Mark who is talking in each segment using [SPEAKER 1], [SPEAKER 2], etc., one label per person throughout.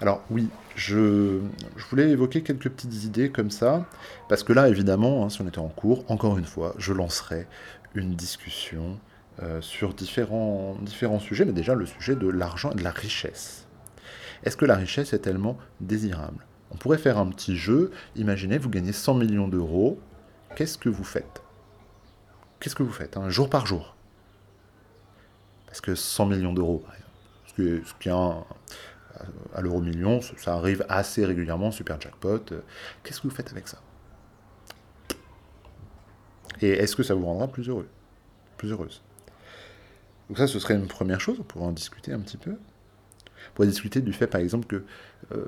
[SPEAKER 1] Alors oui, je, voulais évoquer quelques petites idées comme ça, parce que là, évidemment, hein, si on était en cours, encore une fois, je lancerai une discussion euh, sur différents, sujets, mais déjà le sujet de l'argent et de la richesse. Est-ce que la richesse est tellement désirable? On pourrait faire un petit jeu, imaginez, vous gagnez 100 millions d'euros, qu'est-ce que vous faites? Qu'est-ce que vous faites, hein, jour par jour? Parce que 100 millions d'euros, ce qui est un, à l'euro million, ça arrive assez régulièrement, super jackpot. Qu'est-ce que vous faites avec ça? Et est-ce que ça vous rendra plus heureux Plus heureuse? Donc ça, ce serait une première chose, on pourrait en discuter un petit peu. On pourrait discuter du fait, par exemple, que, euh,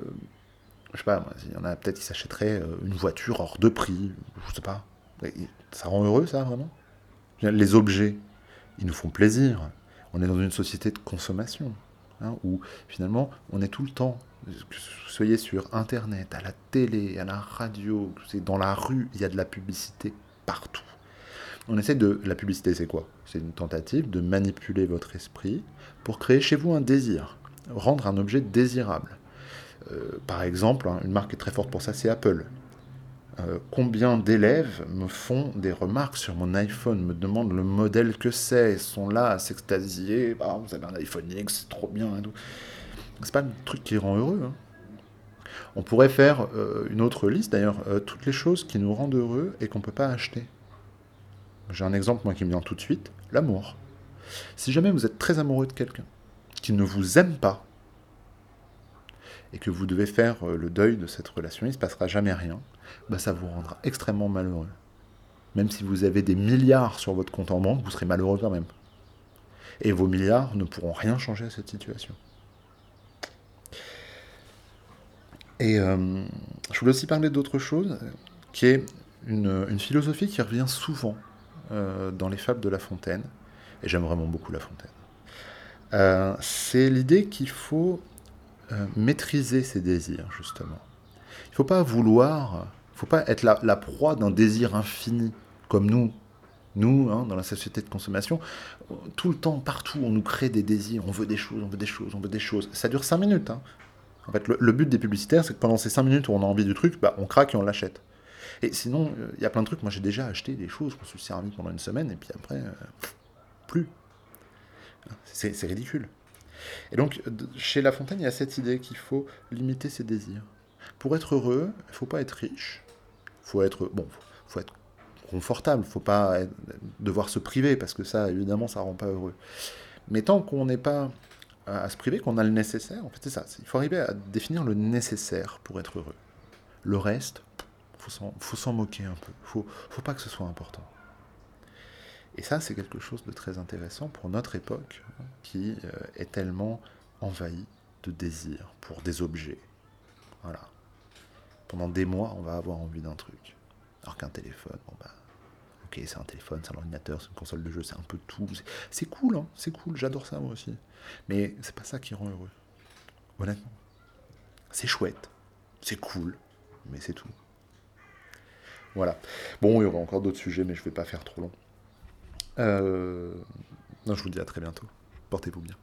[SPEAKER 1] je sais pas, il y en a peut-être qui s'achèteraient euh, une voiture hors de prix, je sais pas. Ça rend heureux, ça, vraiment? Les objets, ils nous font plaisir. On est dans une société de consommation. Hein, où finalement on est tout le temps, que vous soyez sur Internet, à la télé, à la radio, dans la rue, il y a de la publicité partout. On essaie de... La publicité, c'est quoi? C'est une tentative de manipuler votre esprit pour créer chez vous un désir, rendre un objet désirable. Euh, par exemple, hein, une marque qui est très forte pour ça, c'est Apple. Euh, combien d'élèves me font des remarques sur mon iPhone, me demandent le modèle que c'est, sont là à s'extasier, ah, vous avez un iPhone X, c'est trop bien et tout. C'est pas un truc qui rend heureux. Hein. On pourrait faire euh, une autre liste, d'ailleurs, euh, toutes les choses qui nous rendent heureux et qu'on ne peut pas acheter. J'ai un exemple, moi, qui me vient tout de suite, l'amour. Si jamais vous êtes très amoureux de quelqu'un, qui ne vous aime pas, et que vous devez faire le deuil de cette relation, il ne se passera jamais rien, bah, ça vous rendra extrêmement malheureux. Même si vous avez des milliards sur votre compte en banque, vous serez malheureux quand même. Et vos milliards ne pourront rien changer à cette situation. Et euh, je voulais aussi parler d'autre chose, qui est une, philosophie qui revient souvent euh, dans les fables de La Fontaine, et j'aime vraiment beaucoup La Fontaine. Euh, c'est l'idée qu'il faut maîtriser ses désirs, justement. Il ne faut pas vouloir faut pas être la, proie d'un désir infini, comme nous. Nous, hein, dans la société de consommation, tout le temps, partout, on nous crée des désirs, on veut des choses, on veut des choses, on veut des choses. Ça dure 5 minutes. Hein. En fait, le, but des publicitaires, c'est que pendant ces 5 minutes où on a envie du truc, bah, on craque et on l'achète. Et sinon, euh, il y a plein de trucs. Moi, j'ai déjà acheté des choses, me suis servi pendant une semaine, et puis après, euh, plus. C'est ridicule. Et donc, chez La Fontaine, il y a cette idée qu'il faut limiter ses désirs. Pour être heureux, il faut pas être riche, faut être bon, faut, être confortable, faut pas devoir se priver parce que ça, évidemment, ça rend pas heureux. Mais tant qu'on n'est pas à, se priver, qu'on a le nécessaire, en fait, c'est ça. Il faut arriver à définir le nécessaire pour être heureux. Le reste, faut faut s'en moquer un peu. Faut, faut pas que ce soit important. Et ça, c'est quelque chose de très intéressant pour notre époque, hein, qui euh, est tellement envahie de désirs pour des objets. Voilà pendant des mois, on va avoir envie d'un truc. Alors qu'un téléphone, bon bah, ok, c'est un téléphone, c'est un ordinateur, c'est une console de jeu, c'est un peu tout. C'est cool, hein, c'est cool, j'adore ça moi aussi. Mais c'est pas ça qui rend heureux. Honnêtement. C'est chouette, c'est cool, mais c'est tout. Voilà. Bon, il y aura encore d'autres sujets, mais je vais pas faire trop long. Euh... Non, je vous dis à très bientôt. Portez-vous bien.